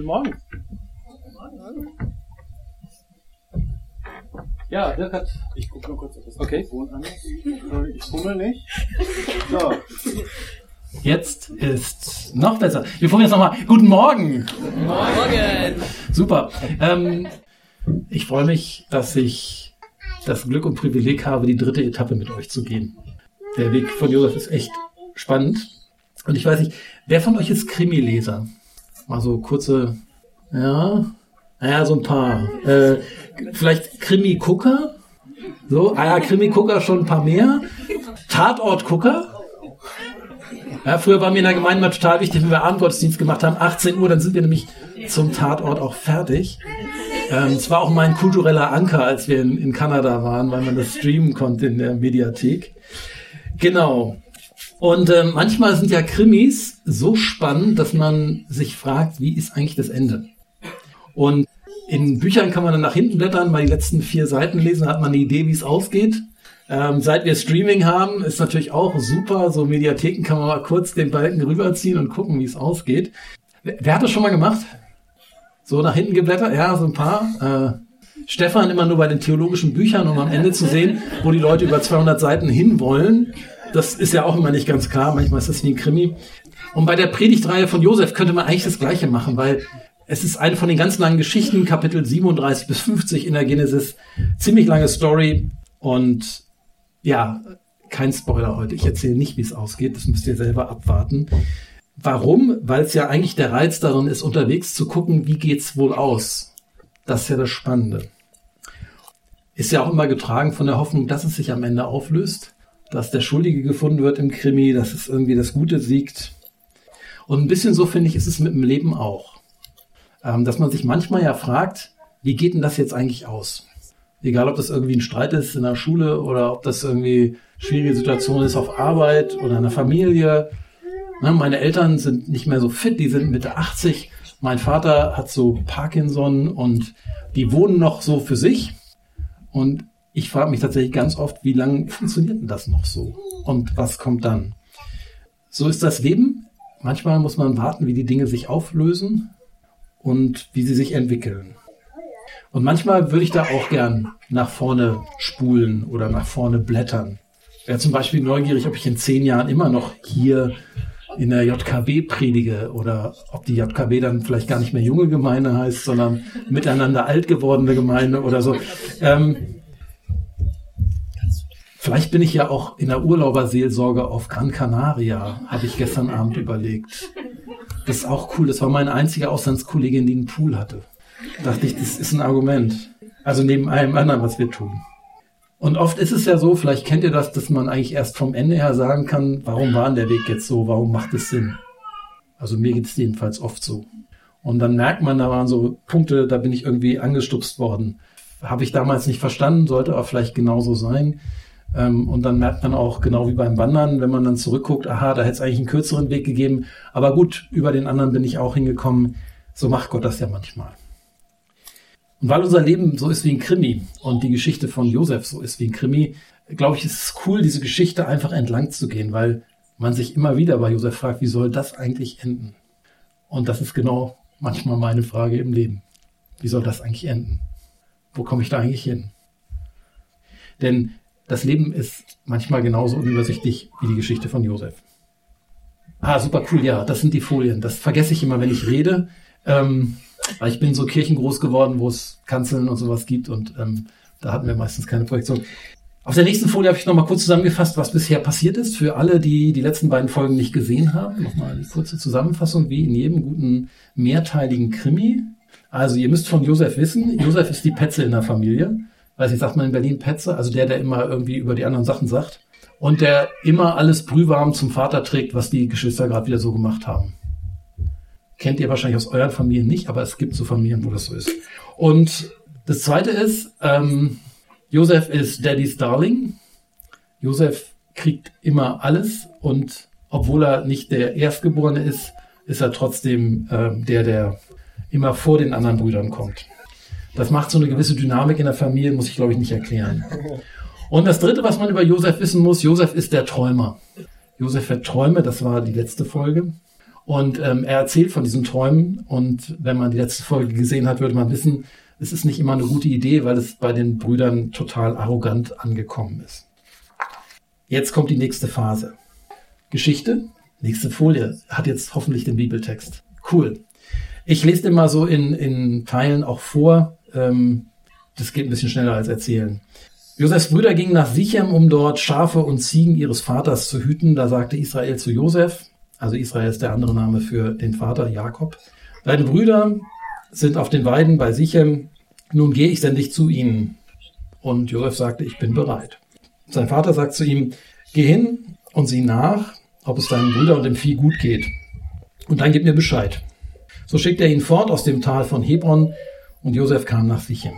Guten Morgen. Ja, Dirk hat. Ich gucke nur kurz, ob das Okay. Mikrofon an ist. Ich fummel nicht. So, Jetzt ist noch besser. Wir probieren jetzt nochmal. Guten Morgen. Morgen! Super. Ähm, ich freue mich, dass ich das Glück und Privileg habe, die dritte Etappe mit euch zu gehen. Der Weg von Josef ist echt spannend. Und ich weiß nicht, wer von euch ist Krimileser? Mal so kurze, ja, naja, so ein paar. Äh, vielleicht Krimi-Gucker? So, ah ja, Krimi-Gucker schon ein paar mehr. Tatort-Gucker? Ja, früher war mir in der Gemeinde mal total wichtig, wenn wir Abendgottesdienst gemacht haben, 18 Uhr, dann sind wir nämlich zum Tatort auch fertig. Ähm, es war auch mein kultureller Anker, als wir in, in Kanada waren, weil man das streamen konnte in der Mediathek. Genau. Und ähm, manchmal sind ja Krimis so spannend, dass man sich fragt, wie ist eigentlich das Ende? Und in Büchern kann man dann nach hinten blättern, mal die letzten vier Seiten lesen, dann hat man eine Idee, wie es ausgeht. Ähm, seit wir Streaming haben, ist natürlich auch super. So Mediatheken kann man mal kurz den Balken rüberziehen und gucken, wie es ausgeht. Wer, wer hat das schon mal gemacht? So nach hinten geblättert? Ja, so ein paar. Äh, Stefan immer nur bei den theologischen Büchern, um am Ende zu sehen, wo die Leute über 200 Seiten hinwollen. Das ist ja auch immer nicht ganz klar. Manchmal ist das wie ein Krimi. Und bei der Predigtreihe von Josef könnte man eigentlich das Gleiche machen, weil es ist eine von den ganz langen Geschichten, Kapitel 37 bis 50 in der Genesis. Ziemlich lange Story und ja, kein Spoiler heute. Ich erzähle nicht, wie es ausgeht. Das müsst ihr selber abwarten. Warum? Weil es ja eigentlich der Reiz darin ist, unterwegs zu gucken, wie geht's wohl aus. Das ist ja das Spannende. Ist ja auch immer getragen von der Hoffnung, dass es sich am Ende auflöst, dass der Schuldige gefunden wird im Krimi, dass es irgendwie das Gute siegt. Und ein bisschen so finde ich, ist es mit dem Leben auch. Ähm, dass man sich manchmal ja fragt, wie geht denn das jetzt eigentlich aus? Egal, ob das irgendwie ein Streit ist in der Schule oder ob das irgendwie schwierige Situation ist auf Arbeit oder in der Familie. Ne, meine Eltern sind nicht mehr so fit, die sind Mitte 80. Mein Vater hat so Parkinson und die wohnen noch so für sich. Und ich frage mich tatsächlich ganz oft, wie lange funktioniert denn das noch so? Und was kommt dann? So ist das Leben. Manchmal muss man warten, wie die Dinge sich auflösen und wie sie sich entwickeln. Und manchmal würde ich da auch gern nach vorne spulen oder nach vorne blättern. Wäre zum Beispiel neugierig, ob ich in zehn Jahren immer noch hier in der JKB predige oder ob die JKB dann vielleicht gar nicht mehr junge Gemeinde heißt, sondern miteinander alt gewordene Gemeinde oder so. Ähm, vielleicht bin ich ja auch in der Urlauberseelsorge auf Gran Canaria, habe ich gestern Abend überlegt. Das ist auch cool. Das war meine einzige Auslandskollegin, die einen Pool hatte. Dachte ich, das ist ein Argument. Also neben allem anderen, was wir tun. Und oft ist es ja so, vielleicht kennt ihr das, dass man eigentlich erst vom Ende her sagen kann, warum war denn der Weg jetzt so, warum macht es Sinn? Also mir geht es jedenfalls oft so. Und dann merkt man, da waren so Punkte, da bin ich irgendwie angestupst worden. Habe ich damals nicht verstanden, sollte aber vielleicht genauso sein. Ähm, und dann merkt man auch, genau wie beim Wandern, wenn man dann zurückguckt, aha, da hätte es eigentlich einen kürzeren Weg gegeben. Aber gut, über den anderen bin ich auch hingekommen. So macht Gott das ja manchmal. Und weil unser Leben so ist wie ein Krimi und die Geschichte von Josef so ist wie ein Krimi, glaube ich, ist es cool, diese Geschichte einfach entlang zu gehen, weil man sich immer wieder bei Josef fragt, wie soll das eigentlich enden? Und das ist genau manchmal meine Frage im Leben. Wie soll das eigentlich enden? Wo komme ich da eigentlich hin? Denn das Leben ist manchmal genauso unübersichtlich wie die Geschichte von Josef. Ah, super cool, ja, das sind die Folien. Das vergesse ich immer, wenn ich rede. Ähm, weil ich bin so kirchengroß geworden, wo es Kanzeln und sowas gibt und ähm, da hatten wir meistens keine Projektion. Auf der nächsten Folie habe ich nochmal kurz zusammengefasst, was bisher passiert ist. Für alle, die die letzten beiden Folgen nicht gesehen haben, nochmal eine kurze Zusammenfassung, wie in jedem guten mehrteiligen Krimi. Also ihr müsst von Josef wissen, Josef ist die Petze in der Familie. Weiß ich, sagt man in Berlin Petze, also der, der immer irgendwie über die anderen Sachen sagt. und der immer alles brühwarm zum Vater trägt, was die Geschwister gerade wieder so gemacht haben. Kennt ihr wahrscheinlich aus euren Familien nicht, aber es gibt so Familien, wo das so ist. Und das Zweite ist, ähm, Josef ist Daddy's Darling. Josef kriegt immer alles und obwohl er nicht der Erstgeborene ist, ist er trotzdem äh, der, der immer vor den anderen Brüdern kommt. Das macht so eine gewisse Dynamik in der Familie, muss ich glaube ich nicht erklären. Und das Dritte, was man über Josef wissen muss, Josef ist der Träumer. Josef hat Träume, das war die letzte Folge. Und ähm, er erzählt von diesen Träumen. Und wenn man die letzte Folge gesehen hat, würde man wissen, es ist nicht immer eine gute Idee, weil es bei den Brüdern total arrogant angekommen ist. Jetzt kommt die nächste Phase. Geschichte. Nächste Folie hat jetzt hoffentlich den Bibeltext. Cool. Ich lese den mal so in, in Teilen auch vor. Ähm, das geht ein bisschen schneller als erzählen. Josefs Brüder gingen nach Sichem, um dort Schafe und Ziegen ihres Vaters zu hüten. Da sagte Israel zu Josef, also Israel ist der andere Name für den Vater Jakob. Deine Brüder sind auf den Weiden bei Sichem. Nun gehe ich sende dich zu ihnen. Und Josef sagte, ich bin bereit. Sein Vater sagt zu ihm, geh hin und sieh nach, ob es deinem Bruder und dem Vieh gut geht. Und dann gib mir Bescheid. So schickte er ihn fort aus dem Tal von Hebron und Josef kam nach Sichem.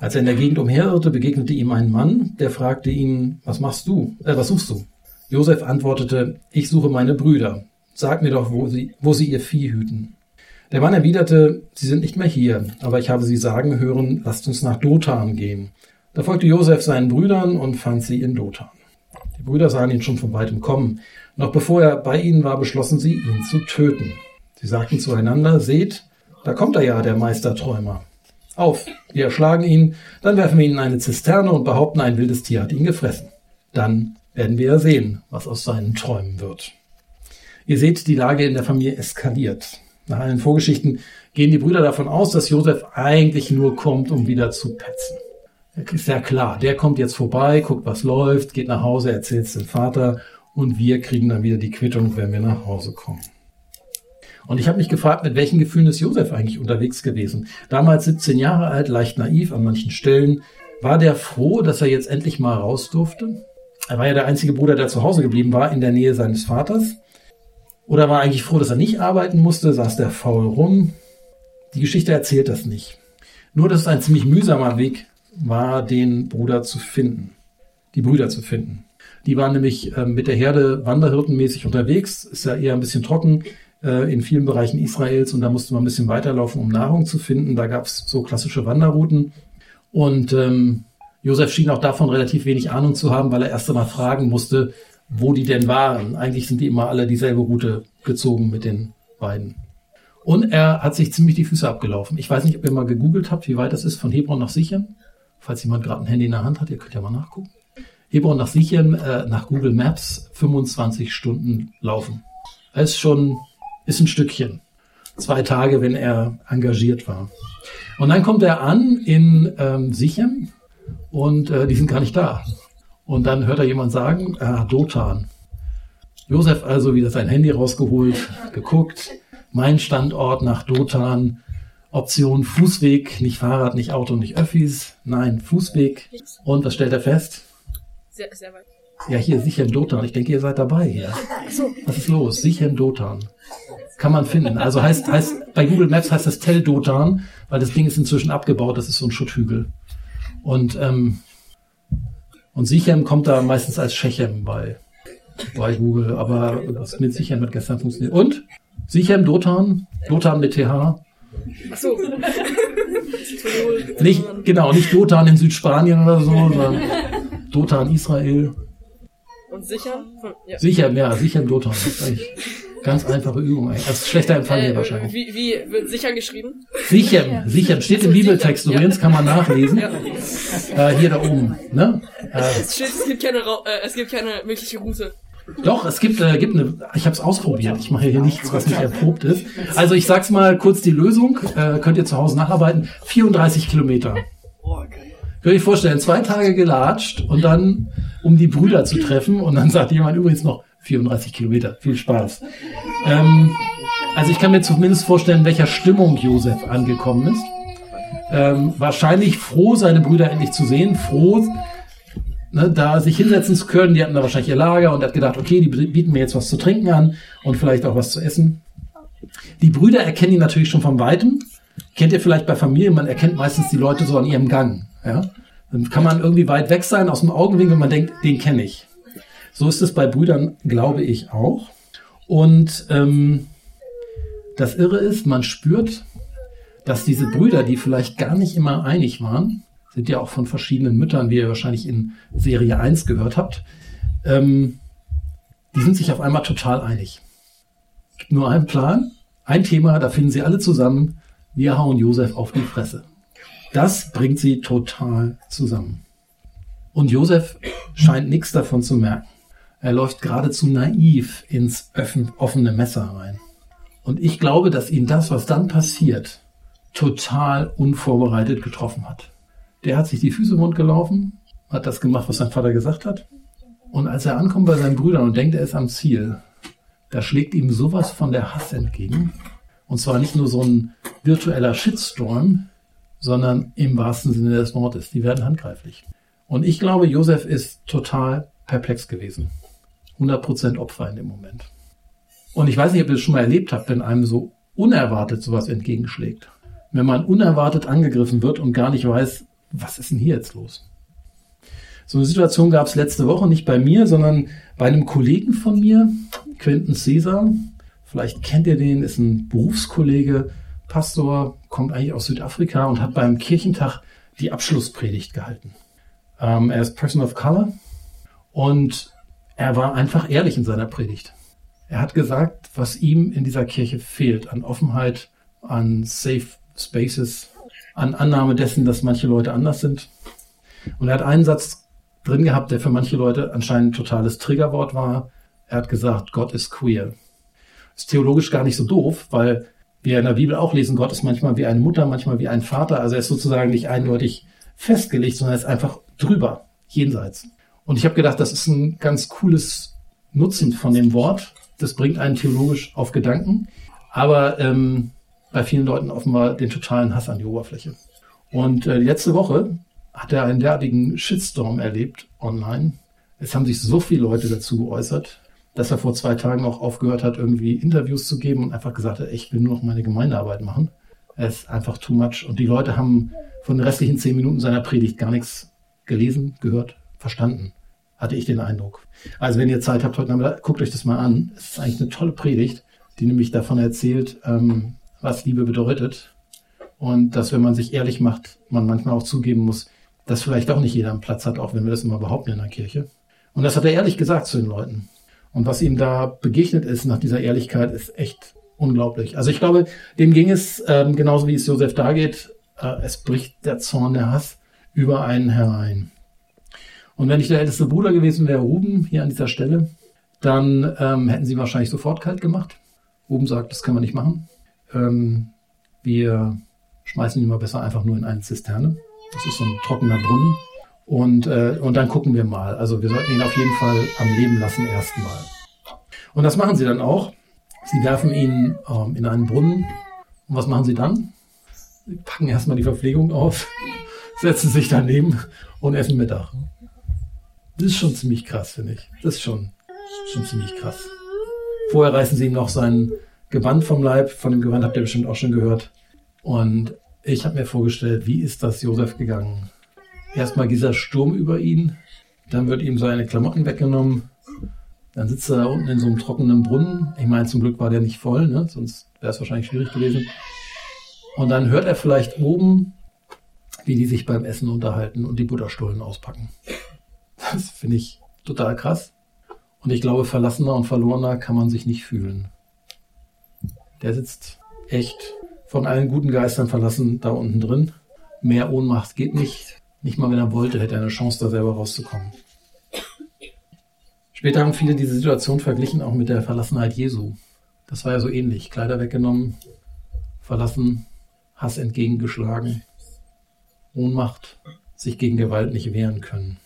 Als er in der Gegend umherirrte, begegnete ihm ein Mann, der fragte ihn, was machst du, äh, was suchst du? Josef antwortete, ich suche meine Brüder. Sag mir doch, wo sie, wo sie ihr Vieh hüten. Der Mann erwiderte, sie sind nicht mehr hier, aber ich habe sie sagen hören, lasst uns nach Dothan gehen. Da folgte Josef seinen Brüdern und fand sie in Dothan. Die Brüder sahen ihn schon von weitem kommen. Noch bevor er bei ihnen war, beschlossen sie, ihn zu töten. Sie sagten zueinander, seht, da kommt er ja, der Meisterträumer. Auf, wir erschlagen ihn, dann werfen wir ihn in eine Zisterne und behaupten, ein wildes Tier hat ihn gefressen. Dann werden wir ja sehen, was aus seinen Träumen wird. Ihr seht, die Lage in der Familie eskaliert. Nach allen Vorgeschichten gehen die Brüder davon aus, dass Josef eigentlich nur kommt, um wieder zu petzen. Ist ja klar, der kommt jetzt vorbei, guckt, was läuft, geht nach Hause, erzählt es dem Vater und wir kriegen dann wieder die Quittung, wenn wir nach Hause kommen. Und ich habe mich gefragt, mit welchen Gefühlen ist Josef eigentlich unterwegs gewesen? Damals 17 Jahre alt, leicht naiv an manchen Stellen. War der froh, dass er jetzt endlich mal raus durfte? Er war ja der einzige Bruder, der zu Hause geblieben war, in der Nähe seines Vaters. Oder war er eigentlich froh, dass er nicht arbeiten musste, saß der faul rum? Die Geschichte erzählt das nicht. Nur, dass es ein ziemlich mühsamer Weg war, den Bruder zu finden. Die Brüder zu finden. Die waren nämlich äh, mit der Herde wanderhirtenmäßig unterwegs. Ist ja eher ein bisschen trocken äh, in vielen Bereichen Israels und da musste man ein bisschen weiterlaufen, um Nahrung zu finden. Da gab es so klassische Wanderrouten. Und ähm, Josef schien auch davon relativ wenig Ahnung zu haben, weil er erst einmal fragen musste, wo die denn waren. Eigentlich sind die immer alle dieselbe Route gezogen mit den beiden. Und er hat sich ziemlich die Füße abgelaufen. Ich weiß nicht, ob ihr mal gegoogelt habt, wie weit das ist von Hebron nach Sichem. Falls jemand gerade ein Handy in der Hand hat, ihr könnt ja mal nachgucken. Hebron nach Sichem, äh, nach Google Maps, 25 Stunden laufen. Das ist schon ist ein Stückchen. Zwei Tage, wenn er engagiert war. Und dann kommt er an in ähm, Sichem und äh, die sind gar nicht da. Und dann hört er jemand sagen, äh, Dotan. Josef also wieder sein Handy rausgeholt, geguckt, mein Standort nach Dotan, Option Fußweg, nicht Fahrrad, nicht Auto, nicht Öffis, nein, Fußweg. Und was stellt er fest? Sehr, sehr weit. Ja, hier, Sichem Dotan. Ich denke, ihr seid dabei hier. Was ist los? Sichem Dotan. Kann man finden. Also heißt, heißt, bei Google Maps heißt das Tel Dotan, weil das Ding ist inzwischen abgebaut. Das ist so ein Schutthügel. Und, ähm, und Sichem kommt da meistens als Schechem bei, bei Google. Aber das mit Sichem hat gestern funktioniert. Und? Sichem Dotan? Dotan mit TH? Ach so. Nicht, genau, nicht Dotan in Südspanien oder so, sondern Dotan Israel. Und sichern? Ja. Sicher, ja, sicher im Dotan. Das ist eigentlich ganz einfache Übung. Eigentlich. Das ist schlechter Empfang hier Äh, wahrscheinlich. wie, wie wird sicher geschrieben? Sicher, sicher. Steht im Bibeltext sicher, übrigens, ja. kann man nachlesen. Ja. Äh, hier da oben. Ne? Äh, Es steht, es gibt keine, äh, es gibt keine mögliche Route. doch, es gibt, äh, gibt eine, ich habe es ausprobiert. Ich mache hier nichts, was nicht erprobt ist. Also ich sag's mal kurz die Lösung. Äh, könnt ihr zu Hause nacharbeiten. 34 Kilometer. Könnt ihr euch vorstellen, zwei Tage gelatscht und dann, um die Brüder zu treffen. Und dann sagt jemand übrigens noch 34 Kilometer. Viel Spaß. Ähm, also ich kann mir zumindest vorstellen, in welcher Stimmung Josef angekommen ist. Ähm, wahrscheinlich froh, seine Brüder endlich zu sehen. Froh, ne, da sich hinsetzen zu können. Die hatten da wahrscheinlich ihr Lager und hat gedacht, okay, die bieten mir jetzt was zu trinken an und vielleicht auch was zu essen. Die Brüder erkennen ihn natürlich schon von Weitem. Kennt ihr vielleicht bei Familien, man erkennt meistens die Leute so an ihrem Gang. Ja? Dann kann man irgendwie weit weg sein aus dem Augenwinkel man denkt, den kenne ich. So ist es bei Brüdern, glaube ich, auch. Und ähm, das Irre ist, man spürt, dass diese Brüder, die vielleicht gar nicht immer einig waren, sind ja auch von verschiedenen Müttern, wie ihr wahrscheinlich in Serie 1 gehört habt, ähm, die sind sich auf einmal total einig. Nur einen Plan, ein Thema, da finden sie alle zusammen, wir hauen Josef auf die Fresse. Das bringt sie total zusammen. Und Josef scheint nichts davon zu merken. Er läuft geradezu naiv ins offene Messer rein. Und ich glaube, dass ihn das, was dann passiert, total unvorbereitet getroffen hat. Der hat sich die Füße im Mund gelaufen, hat das gemacht, was sein Vater gesagt hat. Und als er ankommt bei seinen Brüdern und denkt, er ist am Ziel, da schlägt ihm sowas von der Hass entgegen. Und zwar nicht nur so ein virtueller Shitstorm, sondern im wahrsten Sinne des Wortes. Die werden handgreiflich. Und ich glaube, Josef ist total perplex gewesen. 100% Opfer in dem Moment. Und ich weiß nicht, ob ihr das schon mal erlebt habt, wenn einem so unerwartet sowas entgegenschlägt. Wenn man unerwartet angegriffen wird und gar nicht weiß, was ist denn hier jetzt los? So eine Situation gab es letzte Woche nicht bei mir, sondern bei einem Kollegen von mir, Quentin Caesar. Vielleicht kennt ihr den, ist ein Berufskollege, Pastor, kommt eigentlich aus Südafrika und hat beim Kirchentag die Abschlusspredigt gehalten. Ähm, er ist Person of Color und er war einfach ehrlich in seiner Predigt. Er hat gesagt, was ihm in dieser Kirche fehlt an Offenheit, an Safe Spaces, an Annahme dessen, dass manche Leute anders sind. Und er hat einen Satz drin gehabt, der für manche Leute anscheinend ein totales Triggerwort war. Er hat gesagt, Gott ist queer. Ist theologisch gar nicht so doof, weil wir in der Bibel auch lesen, Gott ist manchmal wie eine Mutter, manchmal wie ein Vater. Also er ist sozusagen nicht eindeutig festgelegt, sondern er ist einfach drüber, jenseits. Und ich habe gedacht, das ist ein ganz cooles Nutzen von dem Wort. Das bringt einen theologisch auf Gedanken. Aber ähm, bei vielen Leuten offenbar den totalen Hass an die Oberfläche. Und äh, letzte Woche hat er einen derartigen Shitstorm erlebt online. Es haben sich so viele Leute dazu geäußert, dass er vor zwei Tagen auch aufgehört hat, irgendwie Interviews zu geben und einfach gesagt hat, ich will nur noch meine Gemeindearbeit machen. Es ist einfach too much. Und die Leute haben von den restlichen zehn Minuten seiner Predigt gar nichts gelesen, gehört, verstanden. Hatte ich den Eindruck. Also wenn ihr Zeit habt heute Nachmittag, guckt euch das mal an. Es ist eigentlich eine tolle Predigt, die nämlich davon erzählt, ähm, was Liebe bedeutet. Und dass, wenn man sich ehrlich macht, man manchmal auch zugeben muss, dass vielleicht auch nicht jeder einen Platz hat, auch wenn wir das immer behaupten in der Kirche. Und das hat er ehrlich gesagt zu den Leuten. Und was ihm da begegnet ist nach dieser Ehrlichkeit, ist echt unglaublich. Also ich glaube, dem ging es ähm, genauso wie es Josef da geht. Äh, es bricht der Zorn, der Hass über einen herein. Und wenn ich der älteste Bruder gewesen wäre, Ruben, hier an dieser Stelle, dann ähm, hätten sie wahrscheinlich sofort kalt gemacht. Ruben sagt, das können wir nicht machen. Ähm, wir schmeißen ihn mal besser einfach nur in eine Zisterne. Das ist so ein trockener Brunnen. Und, äh, und dann gucken wir mal. Also wir sollten ihn auf jeden Fall am Leben lassen erstmal. Und das machen sie dann auch. Sie werfen ihn ähm, in einen Brunnen. Und was machen sie dann? Sie packen erstmal die Verpflegung auf, setzen sich daneben und essen Mittag. Das ist schon ziemlich krass, finde ich. Das ist schon, schon ziemlich krass. Vorher reißen sie ihm noch sein Gewand vom Leib. Von dem Gewand habt ihr bestimmt auch schon gehört. Und ich habe mir vorgestellt, wie ist das Josef gegangen? Erstmal dieser Sturm über ihn, dann wird ihm seine Klamotten weggenommen, dann sitzt er da unten in so einem trockenen Brunnen. Ich meine, zum Glück war der nicht voll, ne? sonst wäre es wahrscheinlich schwierig gewesen. Und dann hört er vielleicht oben, wie die sich beim Essen unterhalten und die Butterstullen auspacken. Das finde ich total krass. Und ich glaube, verlassener und verlorener kann man sich nicht fühlen. Der sitzt echt von allen guten Geistern verlassen da unten drin. Mehr Ohnmacht geht nicht. Nicht mal wenn er wollte, hätte er eine Chance, da selber rauszukommen. Später haben viele diese Situation verglichen auch mit der Verlassenheit Jesu. Das war ja so ähnlich. Kleider weggenommen, verlassen, Hass entgegengeschlagen, Ohnmacht, sich gegen Gewalt nicht wehren können.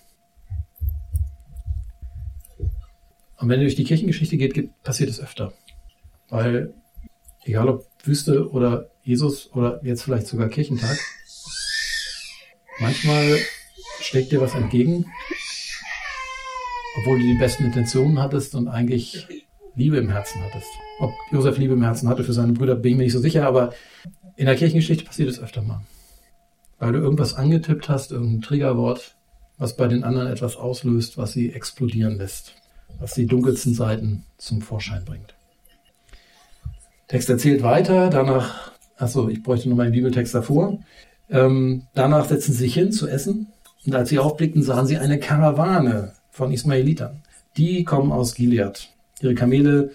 Und wenn ihr durch die Kirchengeschichte geht, passiert es öfter. Weil egal ob Wüste oder Jesus oder jetzt vielleicht sogar Kirchentag, manchmal schlägt dir was entgegen obwohl du die besten Intentionen hattest und eigentlich Liebe im Herzen hattest. Ob Josef Liebe im Herzen hatte für seine Brüder, bin ich mir nicht so sicher, aber in der Kirchengeschichte passiert es öfter mal. Weil du irgendwas angetippt hast, irgendein Triggerwort, was bei den anderen etwas auslöst, was sie explodieren lässt, was die dunkelsten Seiten zum Vorschein bringt. Text erzählt weiter, danach, achso, ich bräuchte noch mal einen Bibeltext davor. Ähm, danach setzen sie sich hin zu essen und als sie aufblickten, sahen sie eine Karawane von Ismaelitern. Die kommen aus Gilead. Ihre Kamele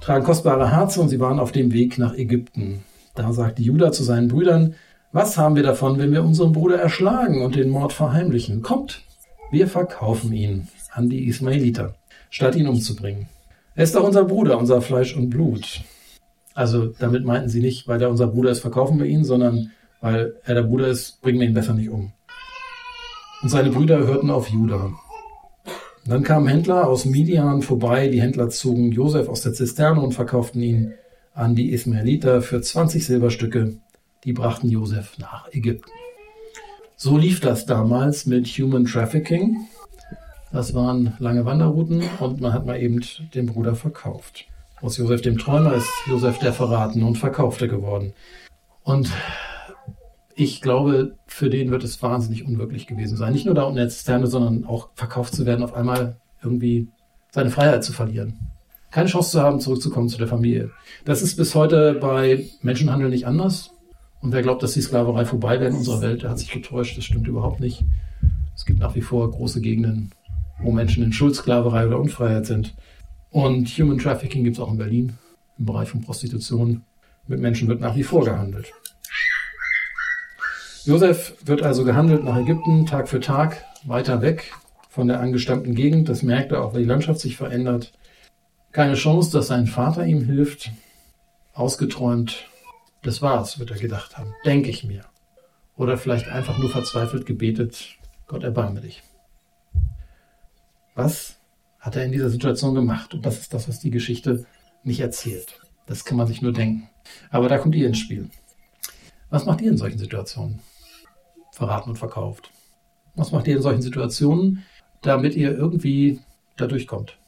tragen kostbare Harze und sie waren auf dem Weg nach Ägypten. Da sagte Judah zu seinen Brüdern, was haben wir davon, wenn wir unseren Bruder erschlagen und den Mord verheimlichen? Kommt, wir verkaufen ihn an die Ismaeliter, statt ihn umzubringen. Er ist doch unser Bruder, unser Fleisch und Blut. Also damit meinten sie nicht, weil er unser Bruder ist, verkaufen wir ihn, sondern weil er der Bruder ist, bringen wir ihn besser nicht um. Und seine Brüder hörten auf Judah. Dann kamen Händler aus Midian vorbei. Die Händler zogen Josef aus der Zisterne und verkauften ihn an die Ismaeliter für 20 Silberstücke. Die brachten Josef nach Ägypten. So lief das damals mit Human Trafficking. Das waren lange Wanderrouten und man hat mal eben den Bruder verkauft. Aus Josef dem Träumer ist Josef der Verratene und Verkaufte geworden. Und ich glaube, für den wird es wahnsinnig unwirklich gewesen sein. Nicht nur da unten der Zisterne, sondern auch verkauft zu werden, auf einmal irgendwie seine Freiheit zu verlieren. Keine Chance zu haben, zurückzukommen zu der Familie. Das ist bis heute bei Menschenhandel nicht anders. Und wer glaubt, dass die Sklaverei vorbei wäre in unserer Welt, der hat sich getäuscht. Das stimmt überhaupt nicht. Es gibt nach wie vor große Gegenden, wo Menschen in Schuldsklaverei oder Unfreiheit sind. Und Human Trafficking gibt es auch in Berlin im Bereich von Prostitution. Mit Menschen wird nach wie vor gehandelt. Josef wird also gehandelt nach Ägypten, Tag für Tag, weiter weg von der angestammten Gegend. Das merkt er auch, weil die Landschaft sich verändert. Keine Chance, dass sein Vater ihm hilft. Ausgeträumt. Das war's, wird er gedacht haben. Denke ich mir. Oder vielleicht einfach nur verzweifelt gebetet, Gott erbarme dich. Was hat er in dieser Situation gemacht? Und das ist das, was die Geschichte nicht erzählt. Das kann man sich nur denken. Aber da kommt ihr ins Spiel. Was macht ihr in solchen Situationen? Verraten und verkauft. Was macht ihr in solchen Situationen, damit ihr irgendwie da durchkommt?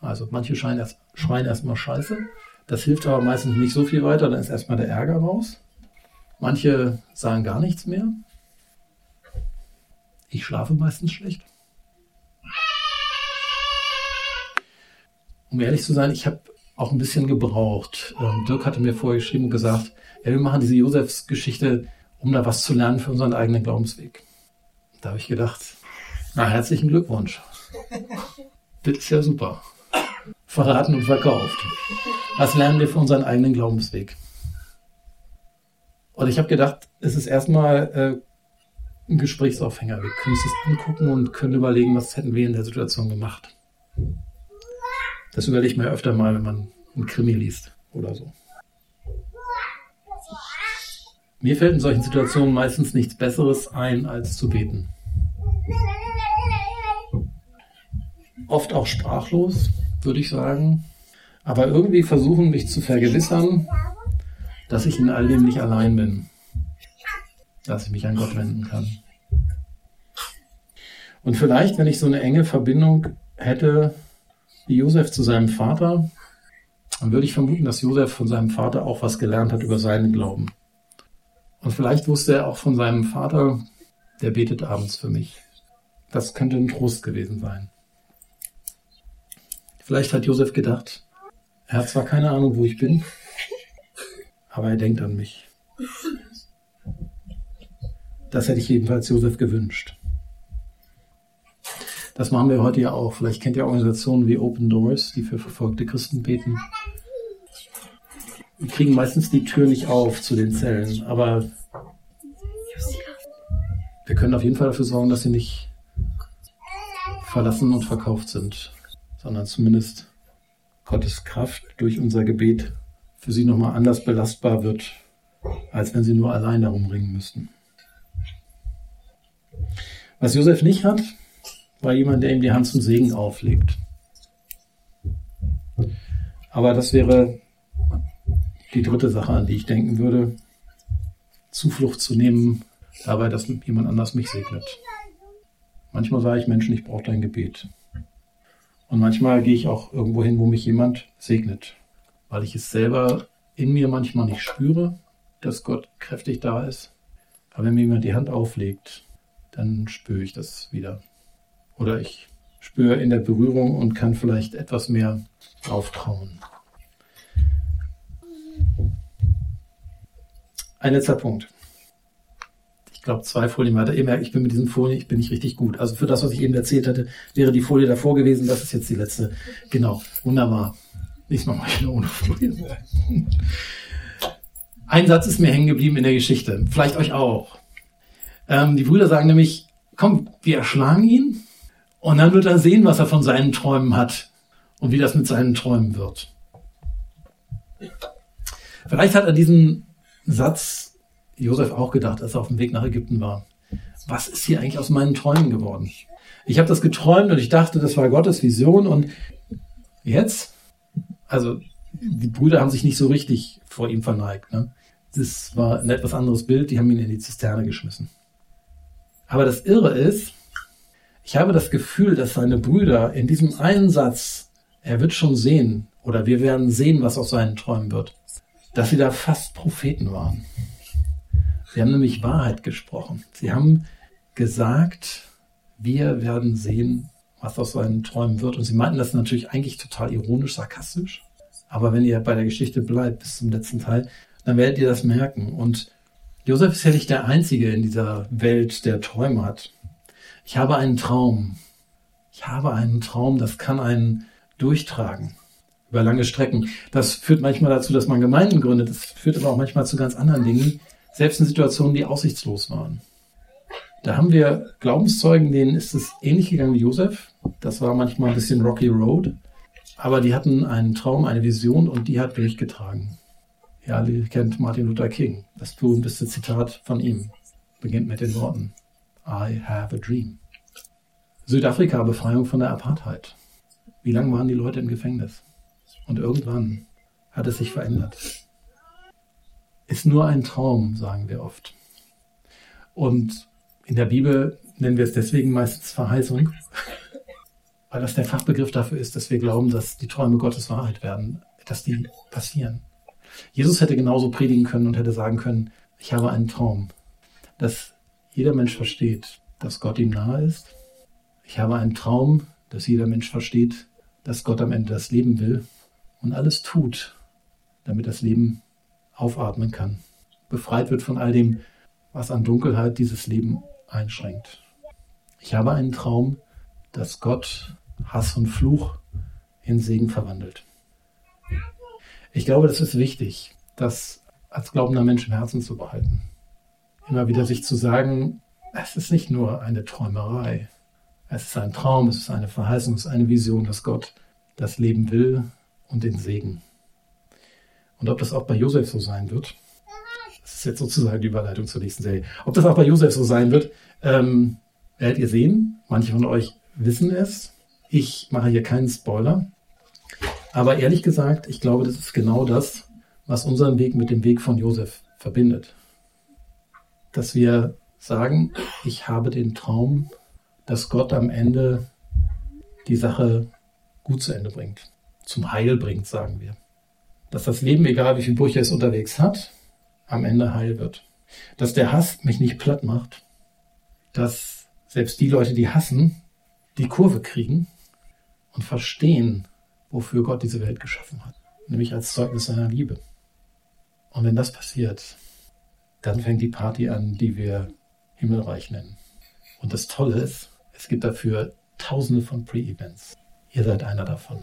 Also manche schreien, erst, schreien erstmal Scheiße. Das hilft aber meistens nicht so viel weiter, dann ist erstmal der Ärger raus. Manche sagen gar nichts mehr. Ich schlafe meistens schlecht. Um ehrlich zu sein, ich habe auch ein bisschen gebraucht. Ähm, Dirk hatte mir vorher geschrieben und gesagt, ja, wir machen diese Josefs-Geschichte, um da was zu lernen für unseren eigenen Glaubensweg. Da habe ich gedacht, na, herzlichen Glückwunsch. Das ist ja super. Verraten und verkauft. Was lernen wir für unseren eigenen Glaubensweg? Und ich habe gedacht, es ist erstmal äh, ein Gesprächsaufhänger. Wir können uns das angucken und können überlegen, was hätten wir in der Situation gemacht. Das überlegt man ja öfter mal, wenn man einen Krimi liest oder so. Mir fällt in solchen Situationen meistens nichts Besseres ein, als zu beten. Oft auch sprachlos, würde ich sagen. Aber irgendwie versuchen, mich zu vergewissern, dass ich in all dem nicht allein bin. Dass ich mich an Gott wenden kann. Und vielleicht, wenn ich so eine enge Verbindung hätte wie Josef zu seinem Vater, dann würde ich vermuten, dass Josef von seinem Vater auch was gelernt hat über seinen Glauben. Und vielleicht wusste er auch von seinem Vater, der betet abends für mich. Das könnte ein Trost gewesen sein. Vielleicht hat Josef gedacht, er hat zwar keine Ahnung, wo ich bin, aber er denkt an mich. Das hätte ich jedenfalls Josef gewünscht. Das machen wir heute ja auch. Vielleicht kennt ihr Organisationen wie Open Doors, die für verfolgte Christen beten. Wir kriegen meistens die Tür nicht auf zu den Zellen, aber wir können auf jeden Fall dafür sorgen, dass sie nicht verlassen und verkauft sind, sondern zumindest Gottes Kraft durch unser Gebet für sie nochmal anders belastbar wird, als wenn sie nur allein darum ringen müssten. Was Josef nicht hat, war jemand, der ihm die Hand zum Segen auflegt. Aber das wäre die dritte Sache, an die ich denken würde. Zuflucht zu nehmen, dabei, dass jemand anders mich segnet. Manchmal sage ich Menschen, ich brauche dein Gebet. Und manchmal gehe ich auch irgendwo hin, wo mich jemand segnet, weil ich es selber in mir manchmal nicht spüre, dass Gott kräftig da ist. Aber wenn mir jemand die Hand auflegt, dann spüre ich das wieder. Oder ich spüre in der Berührung und kann vielleicht etwas mehr auftrauen. Ein letzter Punkt. Ich glaube, zwei Folien weiter. Ihr merkt, ich bin mit diesen Folien, ich bin nicht richtig gut. Also für das, was ich eben erzählt hatte, wäre die Folie davor gewesen. Das ist jetzt die letzte. Genau. Wunderbar. Nächstes Mal mache ich ohne Folie. Ein Satz ist mir hängen geblieben in der Geschichte. Vielleicht euch auch. Ähm, die Brüder sagen nämlich, komm, wir erschlagen ihn und dann wird er sehen, was er von seinen Träumen hat und wie das mit seinen Träumen wird. Vielleicht hat er diesen Satz Josef auch gedacht, als er auf dem Weg nach Ägypten war. Was ist hier eigentlich aus meinen Träumen geworden? Ich habe das geträumt und ich dachte, das war Gottes Vision und jetzt, also die Brüder haben sich nicht so richtig vor ihm verneigt. Ne? Das war ein etwas anderes Bild, die haben ihn in die Zisterne geschmissen. Aber das Irre ist, ich habe das Gefühl, dass seine Brüder in diesem einen Satz, er wird schon sehen, oder wir werden sehen, was aus seinen Träumen wird, dass sie da fast Propheten waren. Sie haben nämlich Wahrheit gesprochen. Sie haben gesagt, wir werden sehen, was aus seinen Träumen wird. Und sie meinten das natürlich eigentlich total ironisch, sarkastisch. Aber wenn ihr bei der Geschichte bleibt bis zum letzten Teil, dann werdet ihr das merken. Und Josef ist ja nicht der Einzige in dieser Welt, der Träume hat. Ich habe einen Traum. Ich habe einen Traum, das kann einen durchtragen über lange Strecken. Das führt manchmal dazu, dass man Gemeinden gründet. Das führt aber auch manchmal zu ganz anderen Dingen, selbst in Situationen, die aussichtslos waren. Da haben wir Glaubenszeugen, denen ist es ähnlich gegangen wie Josef. Das war manchmal ein bisschen Rocky Road. Aber die hatten einen Traum, eine Vision und die hat durchgetragen. Ihr kennt Martin Luther King. Das berühmteste Zitat von ihm beginnt mit den Worten I have a dream. Südafrika, Befreiung von der Apartheid. Wie lange waren die Leute im Gefängnis? Und irgendwann hat es sich verändert. Ist nur ein Traum, sagen wir oft. Und in der Bibel nennen wir es deswegen meistens Verheißung, weil das der Fachbegriff dafür ist, dass wir glauben, dass die Träume Gottes Wahrheit werden, dass die passieren. Jesus hätte genauso predigen können und hätte sagen können, ich habe einen Traum, dass jeder Mensch versteht, dass Gott ihm nahe ist. Ich habe einen Traum, dass jeder Mensch versteht, dass Gott am Ende das Leben will und alles tut, damit das Leben aufatmen kann, befreit wird von all dem, was an Dunkelheit dieses Leben einschränkt. Ich habe einen Traum, dass Gott Hass und Fluch in Segen verwandelt. Ich glaube, das ist wichtig, das als glaubender Mensch im Herzen zu behalten. Immer wieder sich zu sagen, es ist nicht nur eine Träumerei. Es ist ein Traum, es ist eine Verheißung, es ist eine Vision, dass Gott das Leben will und den Segen. Und ob das auch bei Josef so sein wird, das ist jetzt sozusagen die Überleitung zur nächsten Serie. Ob das auch bei Josef so sein wird, ähm, werdet ihr sehen. Manche von euch wissen es. Ich mache hier keinen Spoiler. Aber ehrlich gesagt, ich glaube, das ist genau das, was unseren Weg mit dem Weg von Josef verbindet. Dass wir sagen, ich habe den Traum, dass Gott am Ende die Sache gut zu Ende bringt. Zum Heil bringt, sagen wir. Dass das Leben, egal wie viele Brüche es unterwegs hat, am Ende heil wird. Dass der Hass mich nicht platt macht. Dass selbst die Leute, die hassen, die Kurve kriegen und verstehen, wofür Gott diese Welt geschaffen hat. Nämlich als Zeugnis seiner Liebe. Und wenn das passiert, dann fängt die Party an, die wir Himmelreich nennen. Und das Tolle ist, es gibt dafür tausende von Pre-Events. Ihr seid einer davon.